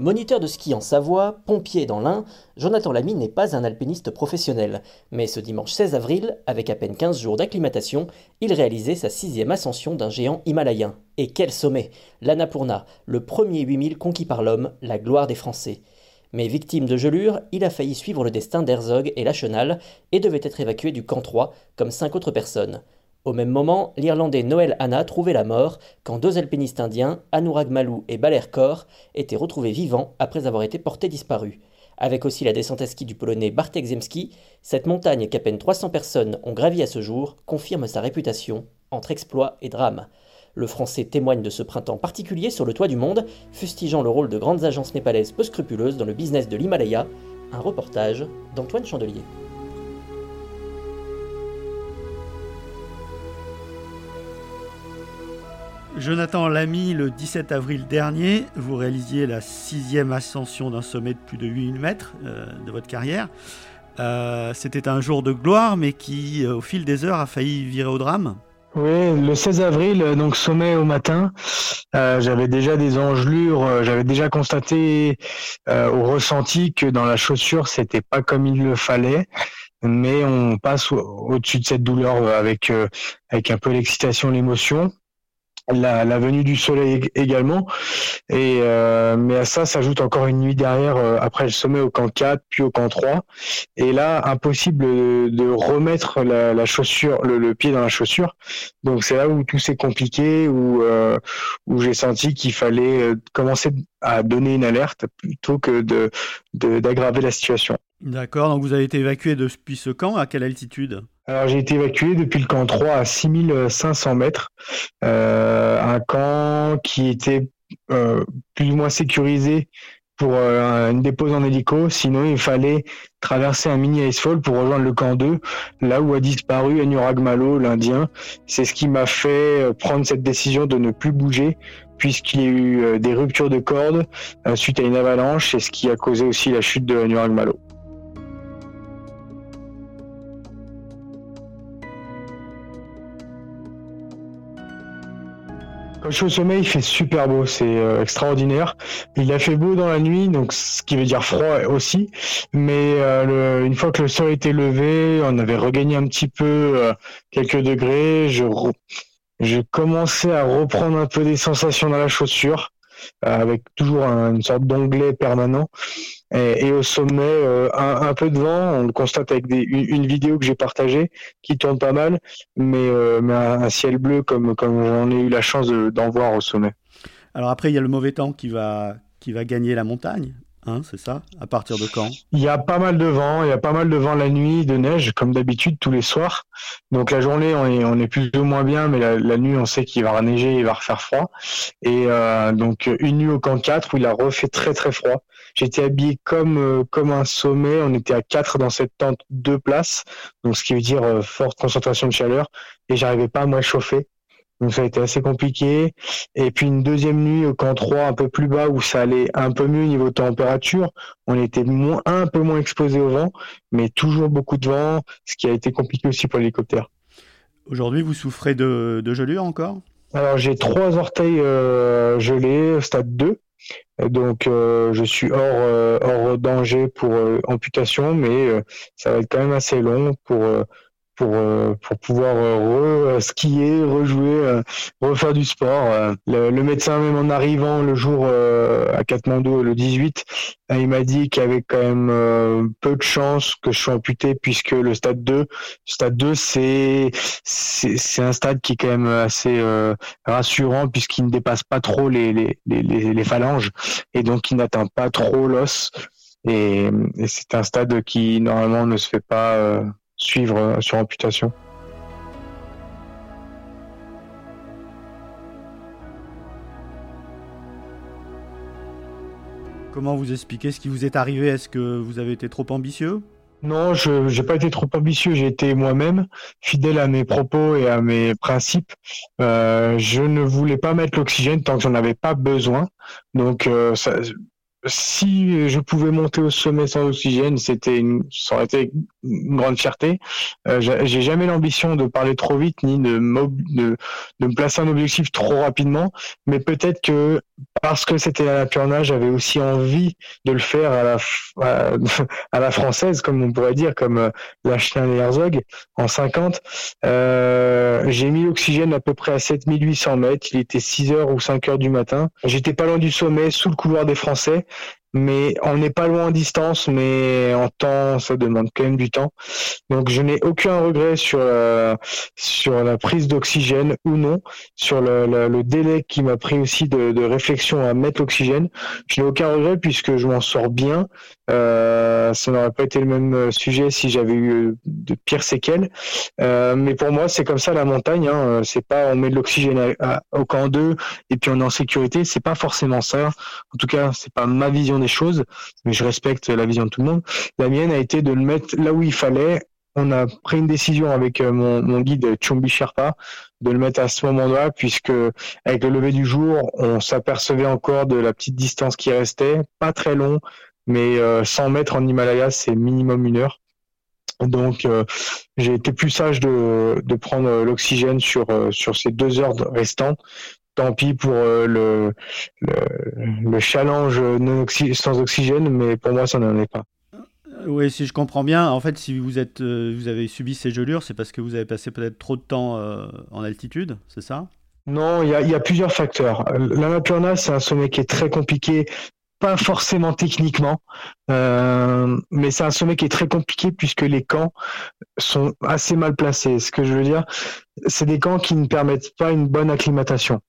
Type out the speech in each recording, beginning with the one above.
Moniteur de ski en Savoie, pompier dans l'Ain, Jonathan Lamy n'est pas un alpiniste professionnel. Mais ce dimanche 16 avril, avec à peine 15 jours d'acclimatation, il réalisait sa sixième ascension d'un géant himalayen. Et quel sommet L'Annapurna, le premier 8000 conquis par l'homme, la gloire des Français. Mais victime de gelure, il a failli suivre le destin d'Herzog et Lachenal et devait être évacué du camp 3, comme cinq autres personnes. Au même moment, l'Irlandais Noël Hanna trouvait la mort quand deux alpinistes indiens, Anurag Malou et Baler Kaur, étaient retrouvés vivants après avoir été portés disparus. Avec aussi la descente à ski du Polonais Bartek Zemski, cette montagne qu'à peine 300 personnes ont gravi à ce jour confirme sa réputation entre exploits et drame. Le français témoigne de ce printemps particulier sur le toit du monde, fustigeant le rôle de grandes agences népalaises peu scrupuleuses dans le business de l'Himalaya. Un reportage d'Antoine Chandelier. Jonathan Lamy, le 17 avril dernier, vous réalisiez la sixième ascension d'un sommet de plus de 8000 mètres euh, de votre carrière. Euh, C'était un jour de gloire, mais qui, euh, au fil des heures, a failli virer au drame. Oui, le 16 avril, donc sommet au matin, j'avais déjà des engelures, j'avais déjà constaté au ressenti que dans la chaussure, c'était pas comme il le fallait mais on passe au-dessus de cette douleur avec avec un peu l'excitation, l'émotion la, venue du soleil également. Et euh, mais à ça s'ajoute encore une nuit derrière euh, après le sommet au camp 4 puis au camp 3. Et là, impossible de, remettre la, chaussure, le, pied dans la chaussure. Donc c'est là où tout s'est compliqué, où euh, où j'ai senti qu'il fallait commencer à donner une alerte plutôt que de d'aggraver la situation. D'accord. Donc vous avez été évacué depuis ce camp à quelle altitude? Alors j'ai été évacué depuis le camp 3 à 6500 mètres, euh, un camp qui était euh, plus ou moins sécurisé pour euh, une dépose en hélico, sinon il fallait traverser un mini icefall pour rejoindre le camp 2, là où a disparu Anurag Malo, l'Indien. C'est ce qui m'a fait prendre cette décision de ne plus bouger, puisqu'il y a eu des ruptures de cordes suite à une avalanche, et ce qui a causé aussi la chute de Anurag je sommet, il fait super beau, c'est euh, extraordinaire. Il a fait beau dans la nuit, donc ce qui veut dire froid aussi. Mais euh, une fois que le soleil était levé, on avait regagné un petit peu euh, quelques degrés. Je, je commençais à reprendre un peu des sensations dans la chaussure, avec toujours une sorte d'onglet permanent. Et, au sommet, euh, un, peu de vent, on le constate avec des, une, vidéo que j'ai partagée qui tourne pas mal, mais, euh, mais un, ciel bleu comme, comme j'en ai eu la chance d'en voir au sommet. Alors après, il y a le mauvais temps qui va, qui va gagner la montagne. Hein, c'est ça? À partir de quand? Il y a pas mal de vent, il y a pas mal de vent la nuit, de neige, comme d'habitude tous les soirs. Donc la journée, on est, on est plus ou moins bien, mais la, nuit, on sait qu'il va reneiger, il va refaire froid. Et euh, donc une nuit au camp 4 où il a refait très très froid. J'étais habillé comme euh, comme un sommet. On était à 4 dans cette tente, deux places, donc ce qui veut dire euh, forte concentration de chaleur. Et j'arrivais pas à me réchauffer. Donc ça a été assez compliqué. Et puis une deuxième nuit au camp 3, un peu plus bas, où ça allait un peu mieux niveau température. On était moins, un peu moins exposé au vent, mais toujours beaucoup de vent, ce qui a été compliqué aussi pour l'hélicoptère. Aujourd'hui, vous souffrez de, de gelure encore? Alors j'ai trois orteils euh, gelés, stade 2. Donc euh, je suis hors, euh, hors danger pour amputation, mais ça va être quand même assez long pour pour pour pouvoir re skier, rejouer, refaire du sport. Le, médecin même en arrivant le jour à Katmandou le 18, il m'a dit qu'il y avait quand même peu de chances que je sois amputé puisque le stade 2, stade 2 c'est c'est un stade qui est quand même assez rassurant puisqu'il ne dépasse pas trop les les, les, les phalanges et donc il n'atteint pas trop l'os. Et, c'est un stade qui normalement ne se fait pas euh, suivre euh, sur amputation. Comment vous expliquez ce qui vous est arrivé? Est-ce que vous avez été trop ambitieux? Non, je n'ai pas été trop ambitieux. J'ai été moi-même fidèle à mes propos et à mes principes. Euh, je ne voulais pas mettre l'oxygène tant que j'en avais pas besoin. Donc, ça, si je pouvais monter au sommet sans oxygène, c'était une, ça aurait été une grande fierté. Euh, j'ai jamais l'ambition de parler trop vite ni de, de, de, me placer un objectif trop rapidement, mais peut-être que parce que c'était à la j'avais aussi envie de le faire à la, à, la française, comme on pourrait dire, comme euh, Lachlan et Herzog en 50. Euh, j'ai mis l'oxygène à peu près à 7800 mètres. Il était 6 heures ou 5 heures du matin. J'étais pas loin du sommet, sous le couloir des Français mais on n'est pas loin en distance, mais en temps, ça demande quand même du temps. Donc je n'ai aucun regret sur la, euh, sur la prise d'oxygène ou non, sur le, le, délai qui m'a pris aussi de, de, réflexion à mettre l'oxygène. Je n'ai aucun regret puisque je m'en sors bien. Euh, ça n'aurait pas été le même euh, sujet si j'avais eu euh, de pires séquelles. Euh, mais pour moi, c'est comme ça la montagne. Hein. C'est pas on met de l'oxygène au camp 2 et puis on est en sécurité. C'est pas forcément ça. En tout cas, c'est pas ma vision des choses, mais je respecte la vision de tout le monde. La mienne a été de le mettre là où il fallait. On a pris une décision avec euh, mon, guide Chombi Sherpa de le mettre à ce moment-là, puisque avec le lever du jour, on s'apercevait encore de la petite distance qui restait, pas très long, mais 100 euh, mètres en Himalaya, c'est minimum une heure. Donc, euh, j'ai été plus sage de, prendre l'oxygène sur ces deux heures restantes tant pis pour euh, le, le, challenge sans oxygène, mais pour moi, ça n'en est pas. Euh, oui, si je comprends bien, en fait, si vous, êtes, euh, vous avez subi ces gelures, c'est parce que vous avez passé peut-être trop de temps en altitude, c'est ça? Non, il y, y, a plusieurs facteurs. L'Annapurna, c'est un sommet qui est très compliqué pas forcément techniquement, euh, mais c'est un sommet qui est très compliqué puisque les camps sont assez mal placés. Ce que je veux dire, c'est des camps qui ne permettent pas une bonne acclimatation.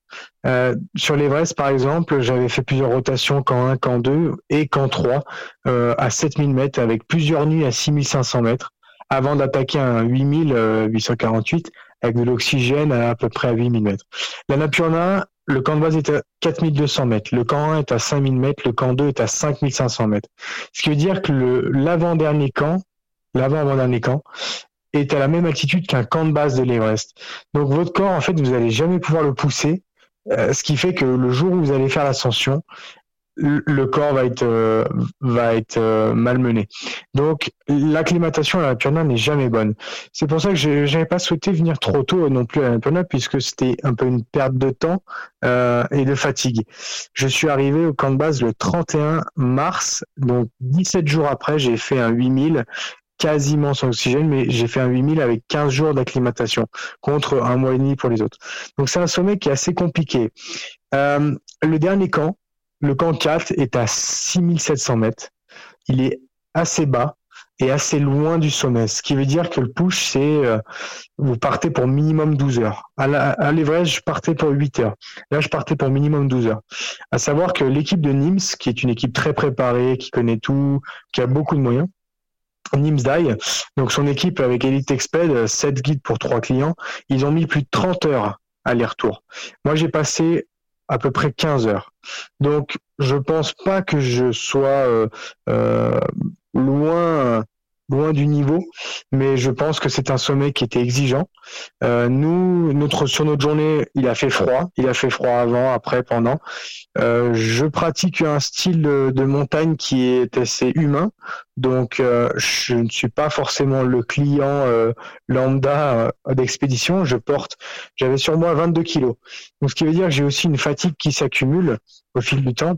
Euh, sur l'Everest, par exemple, j'avais fait plusieurs rotations camp 1, camp 2 et camp 3 euh, à 7000 mètres avec plusieurs nuits à 6500 mètres avant d'attaquer un 8848 avec de l'oxygène à à peu près à 8000 mètres. La Napurna, le camp de base est à 4200 mètres, le camp 1 est à 5000 mètres, le camp 2 est à 5500 mètres. Ce qui veut dire que l'avant-dernier camp, l'avant-avant-dernier camp, est à la même altitude qu'un camp de base de l'Everest. Donc votre corps, en fait, vous n'allez jamais pouvoir le pousser, euh, ce qui fait que le jour où vous allez faire l'ascension, le corps va être euh, va être euh, malmené. Donc l'acclimatation à la Purna n'est jamais bonne. C'est pour ça que je n'avais pas souhaité venir trop tôt non plus à la Purna puisque c'était un peu une perte de temps euh, et de fatigue. Je suis arrivé au camp de base le 31 mars, donc 17 jours après, j'ai fait un 8000 quasiment sans oxygène, mais j'ai fait un 8000 avec 15 jours d'acclimatation contre un mois et demi pour les autres. Donc c'est un sommet qui est assez compliqué. le dernier camp, le camp 4 est à 6700 mètres. Il est assez bas et assez loin du sommet, ce qui veut dire que le push, c'est euh, vous partez pour minimum 12 heures. À l'Everest, je partais pour 8 heures. Là, je partais pour minimum 12 heures. À savoir que l'équipe de Nims, qui est une équipe très préparée, qui connaît tout, qui a beaucoup de moyens, Nims Die, donc son équipe avec Elite Exped, 7 guides pour 3 clients, ils ont mis plus de 30 heures aller-retour. Moi, j'ai passé à peu près 15 heures. Donc, je pense pas que je sois euh, euh, loin loin du niveau, mais je pense que c'est un sommet qui était exigeant. Euh, nous, notre sur notre journée, il a fait froid, il a fait froid avant, après, pendant. Euh, je pratique un style de, montagne qui est assez humain, donc euh, je ne suis pas forcément le client lambda d'expédition. Je porte, j'avais sur moi 22 kilos, donc ce qui veut dire que j'ai aussi une fatigue qui s'accumule au fil du temps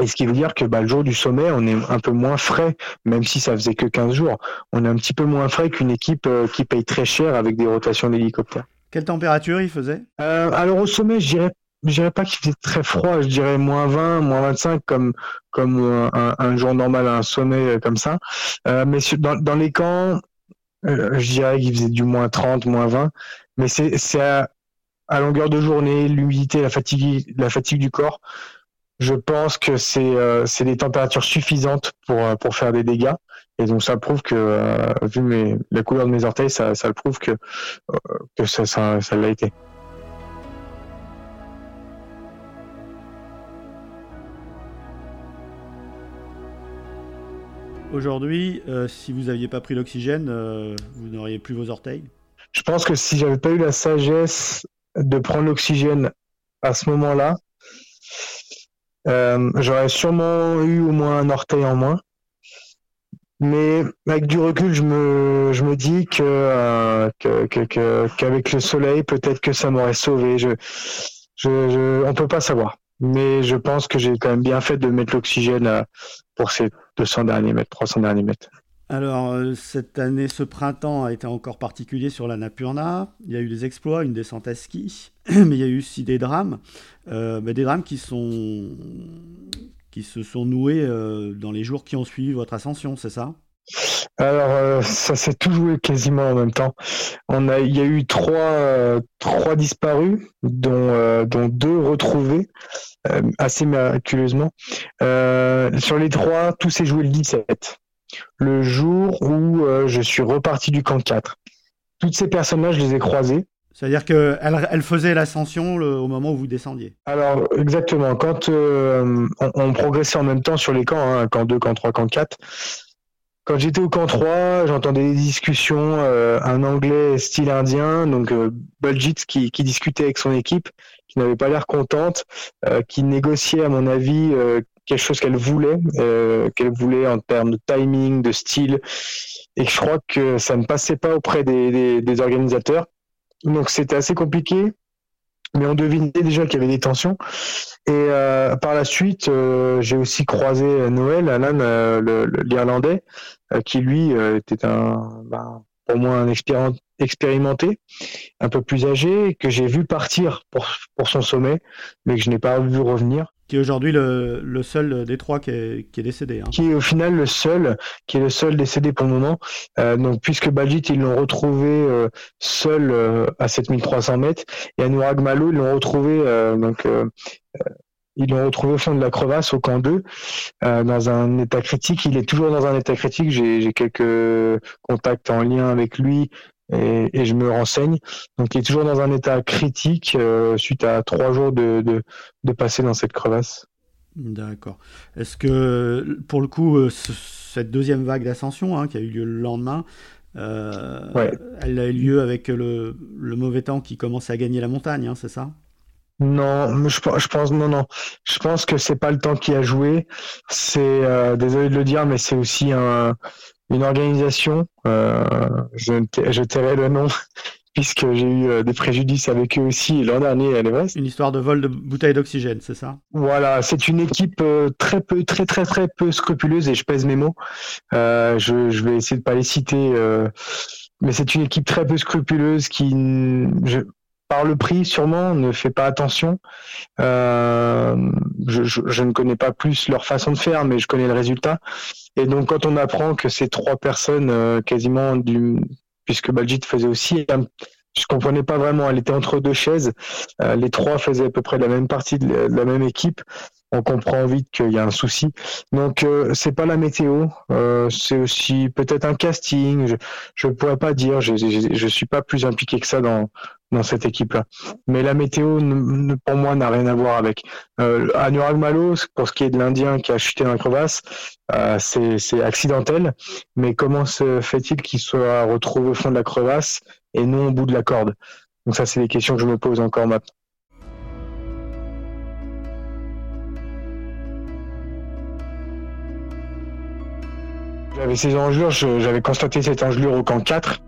Et ce qui veut dire que bah, le jour du sommet, on est un peu moins frais, même si ça faisait que 15 jours. On est un petit peu moins frais qu'une équipe euh, qui paye très cher avec des rotations d'hélicoptères. Quelle température il faisait? Euh, Alors au sommet, je dirais, je dirais pas qu'il faisait très froid, je dirais moins 20, moins 25 comme comme euh, un, jour normal à un sommet comme ça. mais dans, dans les camps, je dirais qu'il faisait du moins 30, moins 20. Mais c'est à, à longueur de journée, l'humidité, la fatigue, la fatigue du corps je pense que c'est euh, des températures suffisantes pour, euh, pour faire des dégâts. Et donc ça prouve que, euh, vu mes, la couleur de mes orteils, ça, ça prouve que, euh, que ça, ça, ça l'a été. Aujourd'hui, si vous n'aviez pas pris l'oxygène, vous n'auriez plus vos orteils? Je pense que si j'avais pas eu la sagesse de prendre l'oxygène à ce moment-là, euh, j'aurais sûrement eu au moins un orteil en moins. Mais avec du recul, je me, je dis que, euh, qu'avec le soleil, peut-être que ça m'aurait sauvé. Je, je, on peut pas savoir. Mais je pense que j'ai quand même bien fait de mettre l'oxygène euh, pour ces 200 derniers mètres, 300 derniers mètres. Alors, euh, cette année, ce printemps a été encore particulier sur la Napurna. Il y a eu des exploits, une descente à ski, mais il y a eu aussi des drames. Euh, des drames qui, se sont noués euh, dans les jours qui ont suivi votre ascension, c'est ça? Alors, ça s'est tout joué quasiment en même temps. Il y a eu trois, trois disparus, dont, dont deux retrouvés, assez miraculeusement. sur les trois, tout s'est joué le 17 le jour où euh, je suis reparti du camp 4. Toutes ces personnes-là, je les ai croisées. C'est-à-dire qu'elles elle faisaient l'ascension au moment où vous descendiez Alors, exactement. Quand euh, on, progressait en même temps sur les camps, hein, camp 2, camp 3, camp 4, quand j'étais au camp 3, j'entendais des discussions, euh, un anglais style indien, donc euh, qui, qui, discutait avec son équipe, qui n'avait pas l'air contente, qui négociait, à mon avis, quelque chose qu'elle voulait, euh, qu'elle voulait en termes de timing, de style, et je crois que ça ne passait pas auprès des, des, organisateurs. Donc c'était assez compliqué, mais on devinait déjà qu'il y avait des tensions. Et euh, par la suite, euh, j'ai aussi croisé Noël, Alan, l'Irlandais, qui lui était un, bah, au moins un expérimenté, un peu plus âgé, que j'ai vu partir pour, pour son sommet, mais que je n'ai pas vu revenir qui est aujourd'hui le, le, seul des trois qui est, qui est décédé. Hein. Qui est au final le seul, qui est le seul décédé pour le moment. Euh, donc puisque Baljit ils l'ont retrouvé euh, seul euh, à 7300 mètres et Anurag Malo ils l'ont retrouvé euh, donc euh, ils l'ont retrouvé au fond de la crevasse au camp 2 dans un état critique. Il est toujours dans un état critique. J'ai quelques contacts en lien avec lui et, et, je me renseigne. Donc il est toujours dans un état critique euh, suite à trois jours de, de, de, passer dans cette crevasse. D'accord. Est-ce que pour le coup, euh, cette deuxième vague d'ascension hein, qui a eu lieu le lendemain, euh, ouais. elle a eu lieu avec le, le, mauvais temps qui commence à gagner la montagne, hein, c'est ça? Non, je, je, pense non non. Je pense que c'est pas le temps qui a joué. C'est euh, désolé de le dire, mais c'est aussi un, une organisation, euh, je, je tairai le nom, puisque j'ai eu euh, des préjudices avec eux aussi l'an dernier à l'Everest. Une histoire de vol de bouteilles d'oxygène, c'est ça? Voilà, c'est une équipe euh, très peu, très très très peu scrupuleuse et je pèse mes mots. Euh, je, je, vais essayer de pas les citer, euh, mais c'est une équipe très peu scrupuleuse qui, je, par le prix sûrement, ne fait pas attention. Euh, je, je, ne connais pas plus leur façon de faire, mais je connais le résultat. Et donc quand on apprend que ces trois personnes, euh, quasiment du, puisque Baljit faisait aussi, je comprenais pas vraiment. Elle était entre deux chaises. Euh, les trois faisaient à peu près la même partie de la, même équipe. On comprend vite qu'il y a un souci. Donc euh, c'est pas la météo, euh, c'est aussi peut-être un casting. Je ne pourrais pas dire. Je, je, je suis pas plus impliqué que ça dans dans cette équipe-là. Mais la météo, pour moi, n'a rien à voir avec. Euh, Anurag Malo, pour ce qui est de l'Indien qui a chuté dans la crevasse, euh, c'est accidentel. Mais comment se fait-il qu'il soit retrouvé au fond de la crevasse et non au bout de la corde? Donc ça, c'est des questions que je me pose encore maintenant. J'avais ces engelures, j'avais constaté cette engelure au camp 4.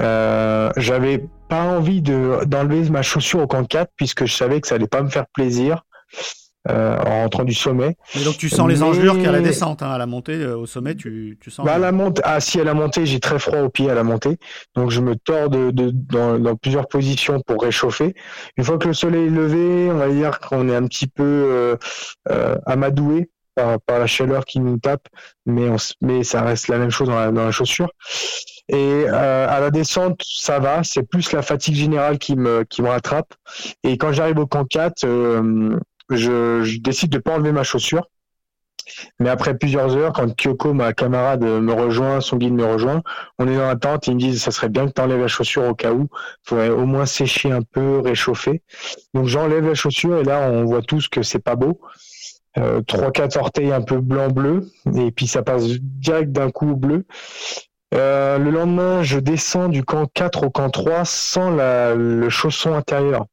Euh, j'avais pas envie de d'enlever ma chaussure au camp 4 puisque je savais que ça allait pas me faire plaisir. en rentrant du sommet. Et donc tu sens les engelures qu'à la descente, hein, à la montée au sommet, tu, tu sens. Bah, la montée, ah si à la montée, j'ai très froid aux pieds à la montée, donc je me tords de, de dans, dans, plusieurs positions pour réchauffer. Une fois que le soleil est levé, on va dire qu'on est un petit peu amadoué par, la chaleur qui nous tape, mais, on, mais ça reste la même chose dans la, dans la chaussure. Et euh, à la descente, ça va, c'est plus la fatigue générale qui me, qui me rattrape. Et quand j'arrive au camp 4, euh, je, je, décide de pas enlever ma chaussure. Mais après plusieurs heures, quand Kyoko, ma camarade, me rejoint, son guide me rejoint, on est dans la tente, ils me disent ça serait bien que tu enlèves la chaussure au cas où, il faudrait au moins sécher un peu, réchauffer. Donc j'enlève la chaussure et là on voit tous que c'est pas beau. Euh, trois quatre orteils un peu blanc bleu et puis ça passe direct d'un coup au bleu euh, le lendemain, je descends du camp 4 au camp 3 sans la, le chausson intérieur.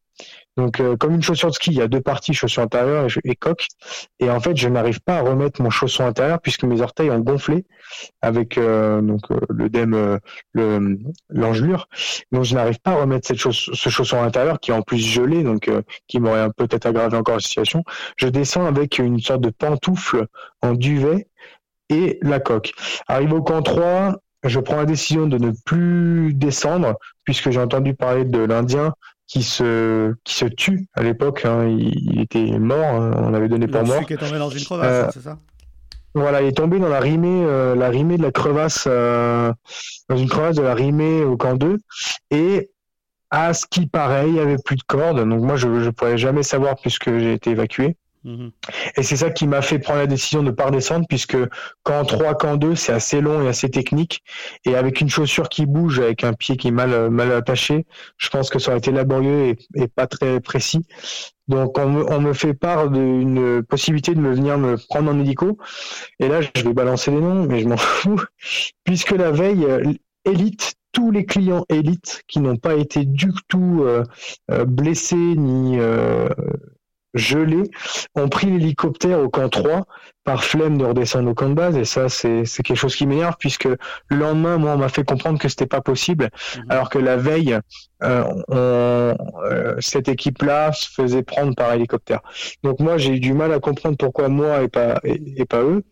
Donc, euh, comme une chaussure de ski, il y a deux parties, chaussure intérieure et, coque. Et en fait, je n'arrive pas à remettre mon chausson intérieur puisque mes orteils ont gonflé avec euh, donc le dème, le l'engelure. Donc, je n'arrive pas à remettre cette ce chausson intérieur qui est en plus gelé, donc qui m'aurait peut-être aggravé encore la situation. Je descends avec une sorte de pantoufle en duvet et la coque. Arrive au camp 3, je prends la décision de ne plus descendre, puisque j'ai entendu parler de l'Indien qui se, qui se tue à l'époque. Hein. Il, était mort, hein. on l'avait donné pour mort. qui est tombé dans une crevasse, euh, c'est ça? Voilà, il est tombé dans la rimée, euh, la rimée de la crevasse, euh, dans une crevasse de la rimée au camp 2. Et à ce qui paraît, il n'y avait plus de cordes. Donc moi, je ne pourrais jamais savoir puisque j'ai été évacué. Mhm. Et c'est ça qui m'a fait prendre la décision de ne pas redescendre, puisque quand 3, quand 2, c'est assez long et assez technique. Et avec une chaussure qui bouge, avec un pied qui est mal, mal attaché, je pense que ça aurait été laborieux et, pas très précis. Donc on me, on me fait part d'une possibilité de me venir me prendre en hélico. Et là, je vais balancer les noms, mais je m'en fous. Puisque la veille, élite, tous les clients élites qui n'ont pas été du tout euh, euh, blessés ni euh, gelés ont pris l'hélicoptère au camp 3 par flemme de redescendre au camp de base. Et ça c'est quelque chose qui m'énerve puisque le lendemain moi on m'a fait comprendre que c'était pas possible. Mhm. alors que la veille euh, on, euh, cette équipe là se faisait prendre par hélicoptère. Donc moi j'ai eu du mal à comprendre pourquoi moi et pas et, pas eux.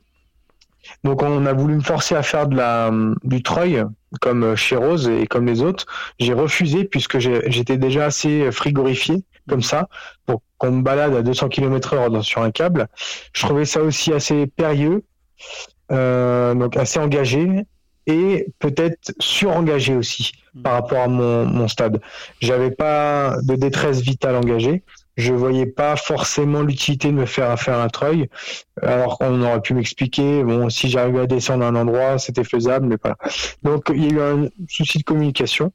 Donc on a voulu me forcer à faire de la du treuil comme chez Rose et comme les autres. J'ai refusé puisque j'étais déjà assez frigorifié comme ça pour qu'on me balade à 200 km heure sur un câble. Je trouvais ça aussi assez périlleux, euh, donc assez engagé et peut-être surengagé aussi hmm. par rapport à mon, mon stade. J'avais pas de détresse vitale engagée. Je voyais pas forcément l'utilité de me faire faire un treuil, alors qu'on aurait pu m'expliquer. Bon, si j'arrivais à descendre à un endroit, c'était faisable, mais pas. Donc il y a eu un souci de communication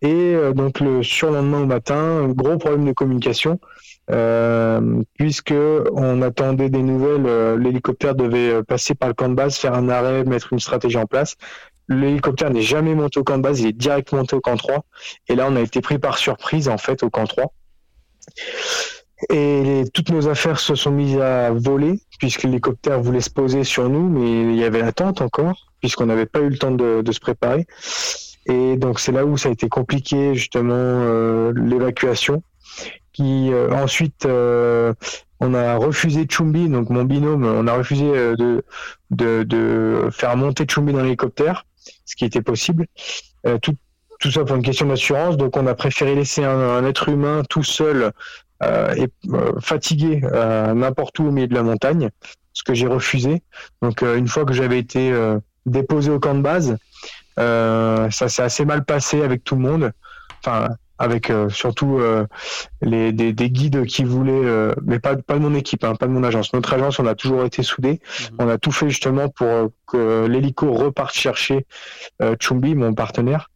et euh, donc le surlendemain au matin, gros problème de communication. Euh, puisque on attendait des nouvelles, euh, l'hélicoptère devait euh, passer par le camp de base, faire un arrêt, mettre une stratégie en place. L'hélicoptère n'est jamais monté au camp de base, il est direct monté au camp 3. Et là, on a été pris par surprise, en fait, au camp 3. Et toutes nos affaires se sont mises à voler, puisque l'hélicoptère voulait se poser sur nous, mais il y avait l'attente encore, puisqu'on n'avait pas eu le temps de, se préparer. Et donc c'est là où ça a été compliqué, justement, l'évacuation qui euh, ensuite euh, on a refusé Chumbi, donc mon binôme, on a refusé euh, de, faire monter Chumbi dans l'hélicoptère, ce qui était possible. Tout ça pour une question d'assurance, donc on a préféré laisser un, être humain tout seul euh, et fatigué n'importe où au milieu de la montagne, ce que j'ai refusé. Donc une fois que j'avais été déposé au camp de base, ça s'est assez mal passé avec tout le monde. Enfin, avec euh, surtout euh, les, des, guides qui voulaient, euh, mais pas, pas de mon équipe, hein, pas de mon agence. Notre agence, on a toujours été soudés. Mhm. On a tout fait justement pour que l'hélico reparte chercher Chumbi, mon partenaire,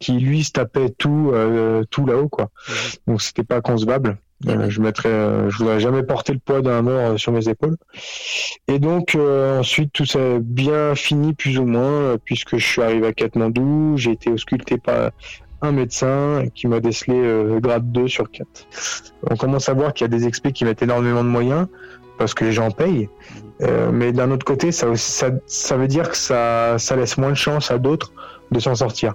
qui lui se tapait tout, tout là-haut, quoi. Mhm. Donc c'était pas concevable. je mettrais, je voudrais jamais porter le poids d'un mort sur mes épaules. Et donc ensuite tout ça bien fini plus ou moins puisque je suis arrivé à Katmandou, j'ai été ausculté par un médecin qui m'a décelé euh, grade 2 sur 4. On commence à voir qu'il y a des experts qui mettent énormément de moyens parce que les gens payent. Euh, mais d'un autre côté, ça, ça, ça, veut dire que ça, ça laisse moins de chance à d'autres de s'en sortir.